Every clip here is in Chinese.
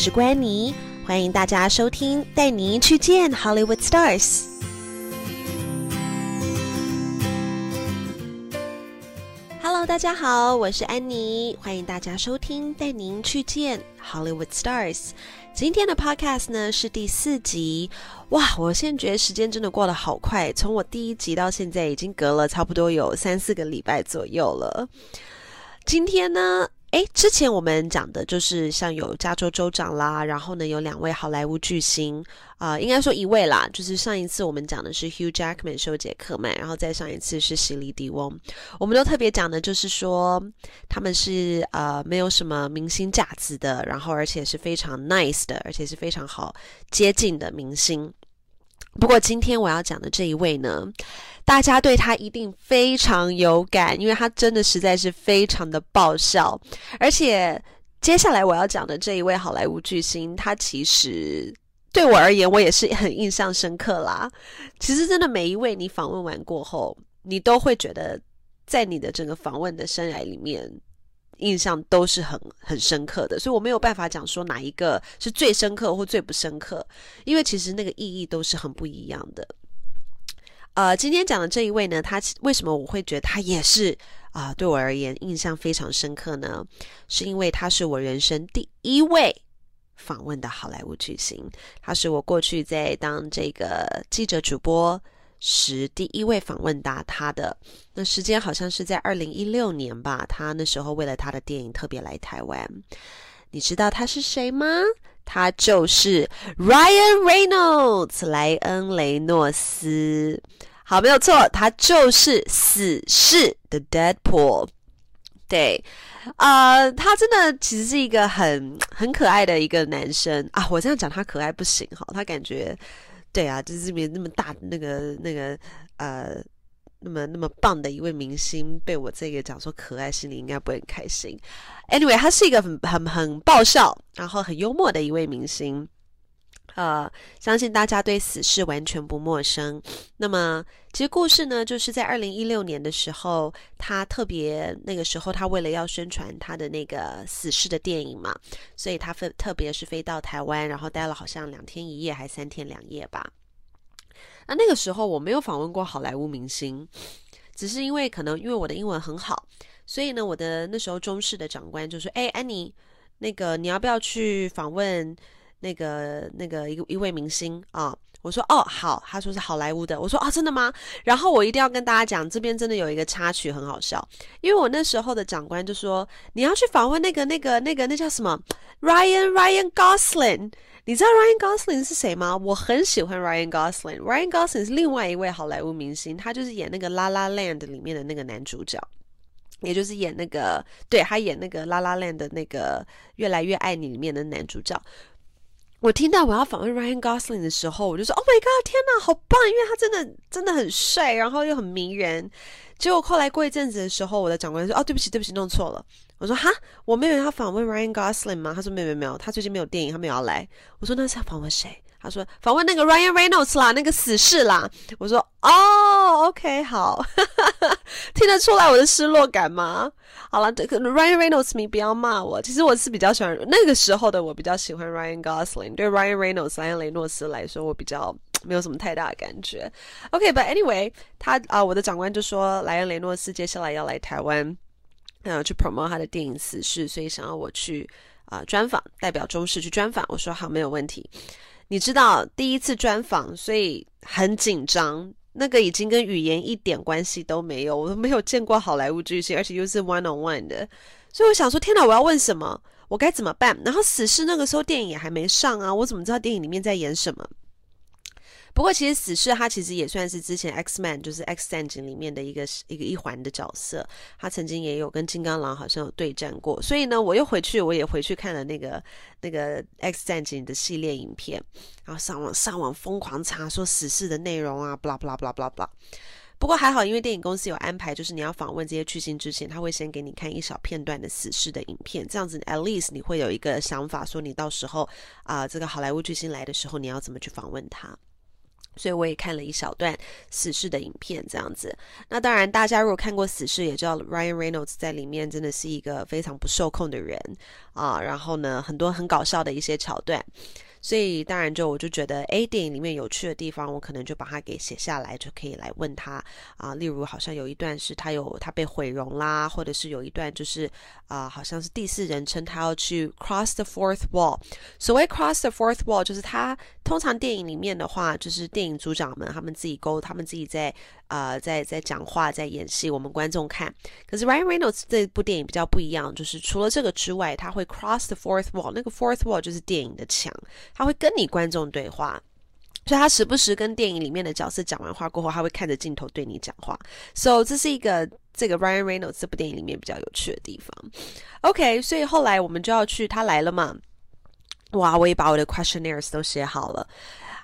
是关妮，欢迎大家收听，带您去见 Hollywood Stars。Hello，大家好，我是安妮，欢迎大家收听，带您去见 Hollywood Stars。今天的 Podcast 呢是第四集，哇，我现在觉得时间真的过得好快，从我第一集到现在已经隔了差不多有三四个礼拜左右了。今天呢？哎，之前我们讲的就是像有加州州长啦，然后呢有两位好莱坞巨星啊，应该说一位啦，就是上一次我们讲的是 Hugh Jackman 修杰克曼，然后再上一次是席莉迪翁，我们都特别讲的就是说他们是呃没有什么明星架子的，然后而且是非常 nice 的，而且是非常好接近的明星。不过今天我要讲的这一位呢，大家对他一定非常有感，因为他真的实在是非常的爆笑。而且接下来我要讲的这一位好莱坞巨星，他其实对我而言，我也是很印象深刻啦。其实真的每一位你访问完过后，你都会觉得在你的整个访问的生涯里面。印象都是很很深刻的，所以我没有办法讲说哪一个是最深刻或最不深刻，因为其实那个意义都是很不一样的。呃，今天讲的这一位呢，他为什么我会觉得他也是啊，对我而言印象非常深刻呢？是因为他是我人生第一位访问的好莱坞巨星，他是我过去在当这个记者主播。时第一位访问达他的那时间好像是在二零一六年吧，他那时候为了他的电影特别来台湾。你知道他是谁吗？他就是 Ryan Reynolds 莱恩雷诺斯。好，没有错，他就是死侍的 Deadpool。对，呃，他真的其实是一个很很可爱的一个男生啊。我这样讲他可爱不行哈，他感觉。对啊，就是这边那么大那个那个呃，那么那么棒的一位明星，被我这个讲说可爱，心里应该不会很开心。Anyway，他是一个很很很爆笑，然后很幽默的一位明星。呃，相信大家对死侍完全不陌生。那么，其实故事呢，就是在二零一六年的时候，他特别那个时候，他为了要宣传他的那个死侍的电影嘛，所以他飞，特别是飞到台湾，然后待了好像两天一夜，还三天两夜吧。那那个时候我没有访问过好莱坞明星，只是因为可能因为我的英文很好，所以呢，我的那时候中式的长官就说：“哎，安妮，那个你要不要去访问？”那个那个一一位明星啊，我说哦好，他说是好莱坞的，我说啊真的吗？然后我一定要跟大家讲，这边真的有一个插曲很好笑，因为我那时候的长官就说你要去访问那个那个那个那叫什么 Ryan Ryan Gosling，你知道 Ryan Gosling 是谁吗？我很喜欢 Ryan Gosling，Ryan Gosling 是另外一位好莱坞明星，他就是演那个 La La Land 里面的那个男主角，也就是演那个对他演那个 La La Land 的那个越来越爱你里面的男主角。我听到我要访问 Ryan Gosling 的时候，我就说：“Oh my god，天哪，好棒！因为他真的真的很帅，然后又很迷人。”结果后来过一阵子的时候，我的长官说：“哦，对不起，对不起，弄错了。”我说：“哈，我没有要访问 Ryan Gosling 吗？”他说：“没有，没有，没有，他最近没有电影，他没有要来。”我说：“那是要访问谁？”他说：“访问那个 Ryan Reynolds 啦，那个死侍啦。”我说：“哦，OK，好，听得出来我的失落感吗？好了，这个 Ryan Reynolds，你不要骂我。其实我是比较喜欢那个时候的我，比较喜欢 Ryan Gosling。对 Ryan Reynolds 莱恩雷诺斯来说，我比较没有什么太大的感觉。OK，but anyway，他啊，我的长官就说莱恩雷诺斯接下来要来台湾，嗯，去 promote 他的电影《死侍》，所以想要我去啊专访，代表中视去专访。我说好，没有问题。你知道第一次专访，所以很紧张。那个已经跟语言一点关系都没有，我都没有见过好莱坞巨星，而且又是 one on one 的。所以我想说，天哪，我要问什么？我该怎么办？然后死侍那个时候电影也还没上啊，我怎么知道电影里面在演什么？不过，其实死侍他其实也算是之前 X Man 就是 X 战警里面的一个一个一环的角色，他曾经也有跟金刚狼好像有对战过。所以呢，我又回去，我也回去看了那个那个 X 战警的系列影片，然后上网上网疯狂查说死侍的内容啊，blah blah blah blah blah。不过还好，因为电影公司有安排，就是你要访问这些巨星之前，他会先给你看一小片段的死侍的影片，这样子 at least 你会有一个想法，说你到时候啊，这个好莱坞巨星来的时候，你要怎么去访问他。所以我也看了一小段死侍的影片，这样子。那当然，大家如果看过死侍，也知道 Ryan Reynolds 在里面真的是一个非常不受控的人啊。然后呢，很多很搞笑的一些桥段。所以当然就我就觉得，哎，电影里面有趣的地方，我可能就把它给写下来，就可以来问他啊。例如，好像有一段是他有他被毁容啦，或者是有一段就是啊，好像是第四人称，他要去 cross the fourth wall。所谓 cross the fourth wall，就是他通常电影里面的话，就是电影组长们他们自己勾，他们自己在呃在在讲话，在演戏，我们观众看。可是 Ryan Reynolds 这部电影比较不一样，就是除了这个之外，他会 cross the fourth wall。那个 fourth wall 就是电影的墙。他会跟你观众对话，所以他时不时跟电影里面的角色讲完话过后，他会看着镜头对你讲话。So 这是一个这个 Ryan Reynolds 这部电影里面比较有趣的地方。OK，所以后来我们就要去，他来了嘛？哇，我也把我的 questionnaires 都写好了。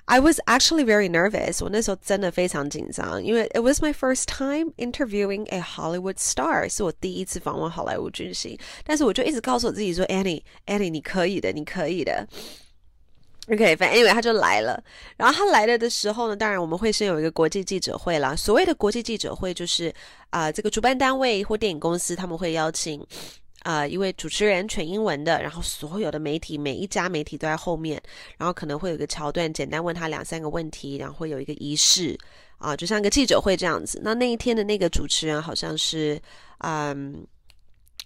I was actually very nervous，我那时候真的非常紧张，因为 it was my first time interviewing a Hollywood star，是我第一次访问好莱坞巨星。但是我就一直告诉我自己说，Annie，Annie，你可以的，你可以的。OK，反正 anyway 他就来了。然后他来了的时候呢，当然我们会先有一个国际记者会啦。所谓的国际记者会，就是啊，这个主办单位或电影公司他们会邀请啊一位主持人，全英文的，然后所有的媒体，每一家媒体都在后面，然后可能会有一个桥段，简单问他两三个问题，然后会有一个仪式啊，就像个记者会这样子。那那一天的那个主持人好像是嗯。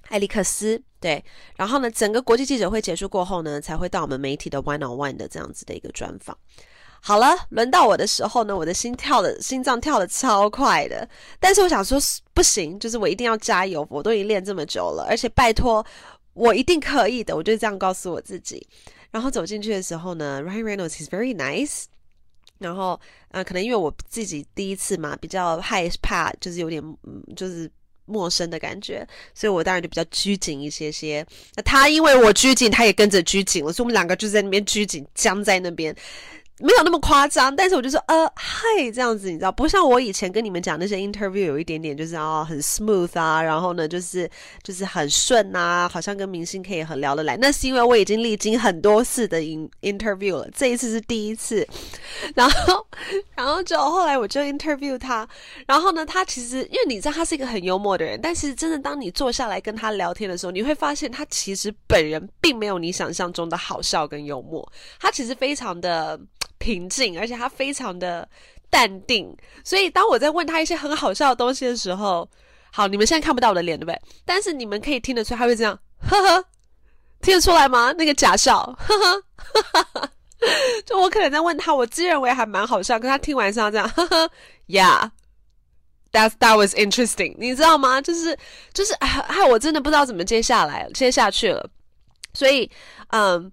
艾利克斯，对，然后呢，整个国际记者会结束过后呢，才会到我们媒体的 one on one 的这样子的一个专访。好了，轮到我的时候呢，我的心跳的心脏跳的超快的，但是我想说不行，就是我一定要加油，我都已经练这么久了，而且拜托，我一定可以的，我就这样告诉我自己。然后走进去的时候呢，Ryan Reynolds is very nice，然后呃，可能因为我自己第一次嘛，比较害怕，就是有点，就是。陌生的感觉，所以我当然就比较拘谨一些些。那他因为我拘谨，他也跟着拘谨了，所以我们两个就在那边拘谨僵在那边。没有那么夸张，但是我就说呃嗨这样子，你知道，不像我以前跟你们讲那些 interview 有一点点就是啊很 smooth 啊，然后呢就是就是很顺啊，好像跟明星可以很聊得来。那是因为我已经历经很多次的 in interview 了，这一次是第一次。然后 然后就后来我就 interview 他，然后呢他其实因为你知道他是一个很幽默的人，但是真的当你坐下来跟他聊天的时候，你会发现他其实本人并没有你想象中的好笑跟幽默，他其实非常的。平静，而且他非常的淡定，所以当我在问他一些很好笑的东西的时候，好，你们现在看不到我的脸，对不对？但是你们可以听得出他会这样，呵呵，听得出来吗？那个假笑，呵呵，就我可能在问他，我自认为还蛮好笑，可他听完是要这样，呵呵，Yeah，that that was interesting，你知道吗？就是就是，哎，我真的不知道怎么接下来接下去了，所以，嗯。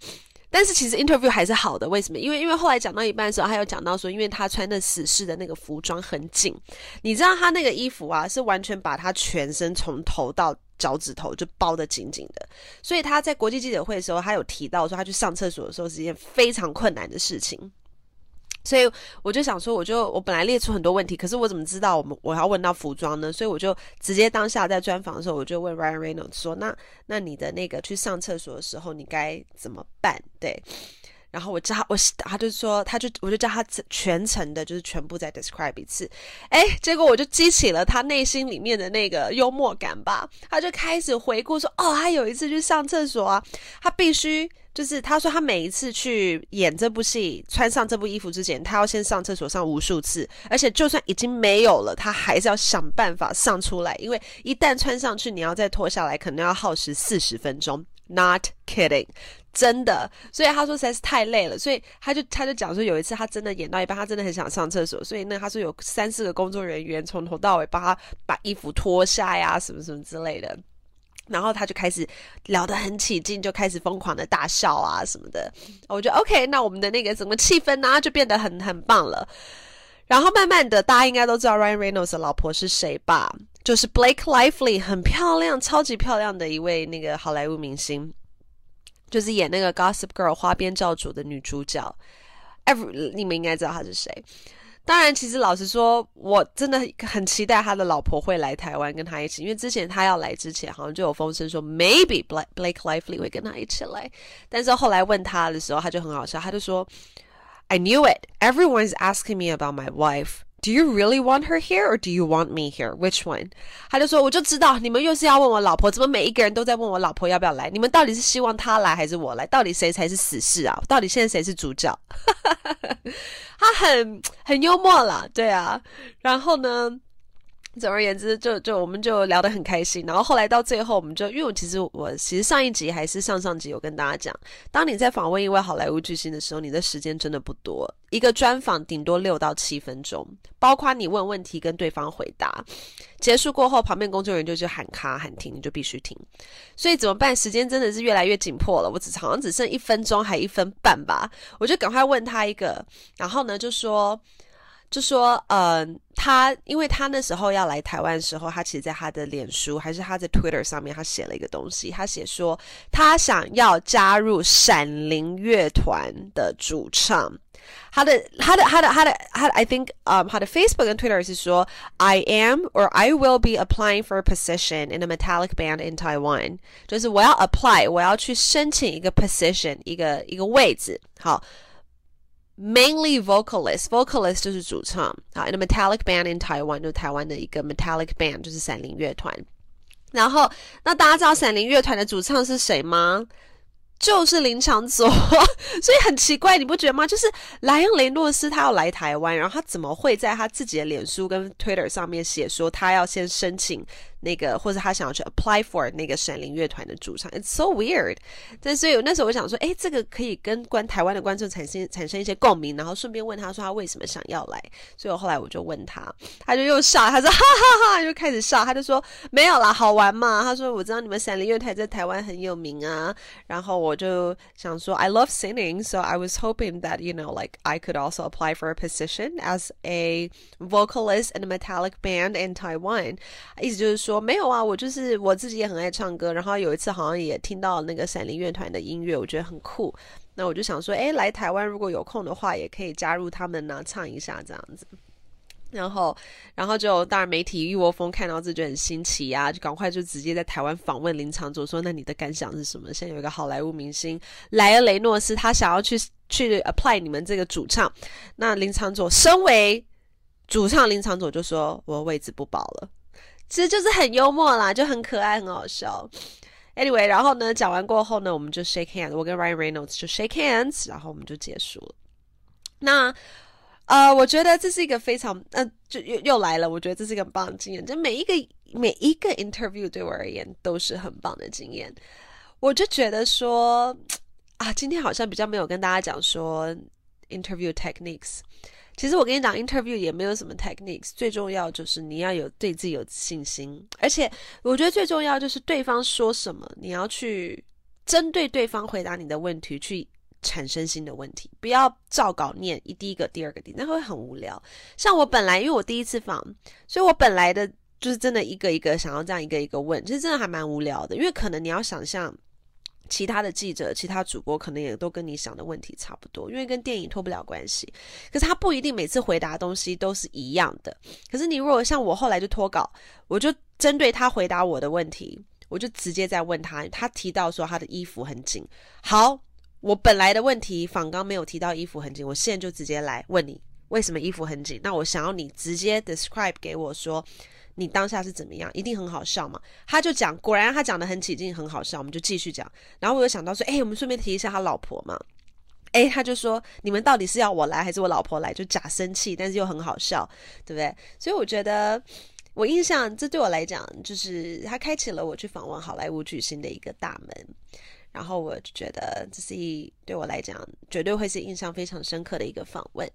但是其实 interview 还是好的，为什么？因为因为后来讲到一半的时候，他有讲到说，因为他穿的死侍的那个服装很紧，你知道他那个衣服啊，是完全把他全身从头到脚趾头就包得紧紧的，所以他在国际记者会的时候，他有提到说，他去上厕所的时候是一件非常困难的事情。所以我就想说，我就我本来列出很多问题，可是我怎么知道我们我要问到服装呢？所以我就直接当下在专访的时候，我就问 Ryan Reynolds 说：“那那你的那个去上厕所的时候，你该怎么办？”对，然后我叫他，我他就说，他就我就叫他全程的，就是全部再 describe 一次。哎，结果我就激起了他内心里面的那个幽默感吧，他就开始回顾说：“哦，他有一次去上厕所啊，他必须。”就是他说，他每一次去演这部戏，穿上这部衣服之前，他要先上厕所上无数次，而且就算已经没有了，他还是要想办法上出来，因为一旦穿上去，你要再脱下来，可能要耗时四十分钟。Not kidding，真的。所以他说实在是太累了，所以他就他就讲说，有一次他真的演到一半，他真的很想上厕所，所以那他说有三四个工作人员从头到尾帮他把衣服脱下呀，什么什么之类的。然后他就开始聊得很起劲，就开始疯狂的大笑啊什么的。我觉得 OK，那我们的那个整个气氛呢就变得很很棒了。然后慢慢的，大家应该都知道 Ryan Reynolds 的老婆是谁吧？就是 Blake Lively，很漂亮，超级漂亮的一位那个好莱坞明星，就是演那个 Gossip Girl 花边教主的女主角。Every 你们应该知道她是谁。当然，其实老实说，我真的很期待他的老婆会来台湾跟他一起，因为之前他要来之前，好像就有风声说 maybe Blake Lively 会跟他一起来。但是后来问他的时候，他就很好笑，他就说 I knew it. Everyone is asking me about my wife. Do you really want her here or do you want me here? Which one? 他就说，我就知道你们又是要问我老婆，怎么每一个人都在问我老婆要不要来？你们到底是希望她来还是我来？到底谁才是死士啊？到底现在谁是主角？他很很幽默了，对啊。然后呢？总而言之，就就我们就聊得很开心。然后后来到最后，我们就因为我其实我其实上一集还是上上集有跟大家讲，当你在访问一位好莱坞巨星的时候，你的时间真的不多，一个专访顶多六到七分钟，包括你问问题跟对方回答。结束过后，旁边工作人员就去喊卡喊停，你就必须停。所以怎么办？时间真的是越来越紧迫了。我只好像只剩一分钟还一分半吧，我就赶快问他一个，然后呢就说。就说，嗯，他因为他那时候要来台湾的时候，他其实在他的脸书还是他在 Twitter 上面，他写了一个东西，他写说他想要加入闪灵乐团的主唱。他的他的他的他的他的，I think，嗯，他的 Facebook 跟 Twitter 是说，I am or I will be applying for a position in a metallic band in Taiwan，就是我要 apply，我要去申请一个 position，一个一个位置，好。Mainly vocalist, vocalist 就是主唱啊，in a metallic band in Taiwan 就台湾的一个 metallic band 就是闪灵乐团。然后，那大家知道闪灵乐团的主唱是谁吗？就是林长佐，所以很奇怪，你不觉得吗？就是莱昂雷诺斯他要来台湾，然后他怎么会在他自己的脸书跟 Twitter 上面写说他要先申请？那个，或者他想要去 apply for 那个闪灵乐团的主唱，It's so weird。但所以那时候我想说，哎，这个可以跟观台湾的观众产生产生一些共鸣，然后顺便问他说他为什么想要来。所以我后来我就问他，他就又笑，他说 哈哈哈，就开始笑，他就说没有啦，好玩嘛。他说我知道你们闪灵乐团在台湾很有名啊，然后我就想说 I love singing，so I was hoping that you know like I could also apply for a position as a vocalist in a metallic band in Taiwan。意思就是说。我没有啊，我就是我自己也很爱唱歌，然后有一次好像也听到那个闪灵乐团的音乐，我觉得很酷。那我就想说，哎，来台湾如果有空的话，也可以加入他们呢，唱一下这样子。然后，然后就当然媒体一窝蜂看到这就很新奇呀，就赶快就直接在台湾访问林长佐，说那你的感想是什么？现在有一个好莱坞明星莱尔雷诺斯，他想要去去 apply 你们这个主唱，那林长佐身为主唱，林长佐就说我位置不保了。其实就是很幽默啦，就很可爱，很好笑。Anyway，然后呢，讲完过后呢，我们就 shake hands，我跟 Ryan Reynolds 就 shake hands，然后我们就结束了。那呃，我觉得这是一个非常呃，就又又来了。我觉得这是一个很棒的经验，就每一个每一个 interview 对我而言都是很棒的经验。我就觉得说啊，今天好像比较没有跟大家讲说 interview techniques。其实我跟你讲，interview 也没有什么 techniques，最重要就是你要有对自己有信心，而且我觉得最重要就是对方说什么，你要去针对对方回答你的问题，去产生新的问题，不要照稿念一第一个、第二个、第，那会很无聊。像我本来因为我第一次访，所以我本来的就是真的一个一个想要这样一个一个问，其实真的还蛮无聊的，因为可能你要想象。其他的记者、其他主播可能也都跟你想的问题差不多，因为跟电影脱不了关系。可是他不一定每次回答东西都是一样的。可是你如果像我后来就脱稿，我就针对他回答我的问题，我就直接在问他。他提到说他的衣服很紧，好，我本来的问题仿刚没有提到衣服很紧，我现在就直接来问你为什么衣服很紧。那我想要你直接 describe 给我说。你当下是怎么样？一定很好笑嘛？他就讲，果然他讲的很起劲，很好笑。我们就继续讲。然后我又想到说，哎，我们顺便提一下他老婆嘛。哎，他就说，你们到底是要我来还是我老婆来？就假生气，但是又很好笑，对不对？所以我觉得，我印象这对我来讲，就是他开启了我去访问好莱坞巨星的一个大门。然后我就觉得，这是一对我来讲，绝对会是印象非常深刻的一个访问。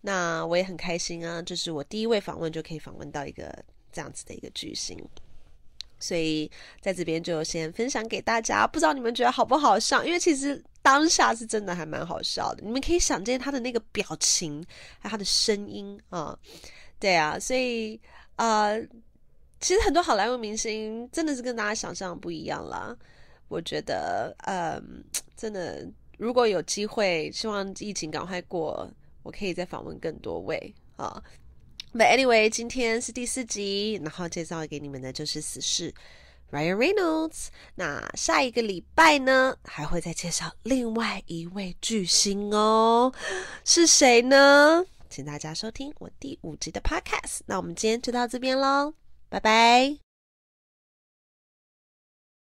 那我也很开心啊，就是我第一位访问就可以访问到一个。这样子的一个巨星，所以在这边就先分享给大家，不知道你们觉得好不好笑？因为其实当下是真的还蛮好笑的，你们可以想见他的那个表情，还有他的声音啊，对啊，所以呃，其实很多好莱坞明星真的是跟大家想象不一样啦。我觉得，嗯，真的，如果有机会，希望疫情赶快过，我可以再访问更多位啊。But anyway，今天是第四集，然后介绍给你们的就是《死侍》Ryan Reynolds。那下一个礼拜呢，还会再介绍另外一位巨星哦，是谁呢？请大家收听我第五集的 Podcast。那我们今天就到这边喽，拜拜。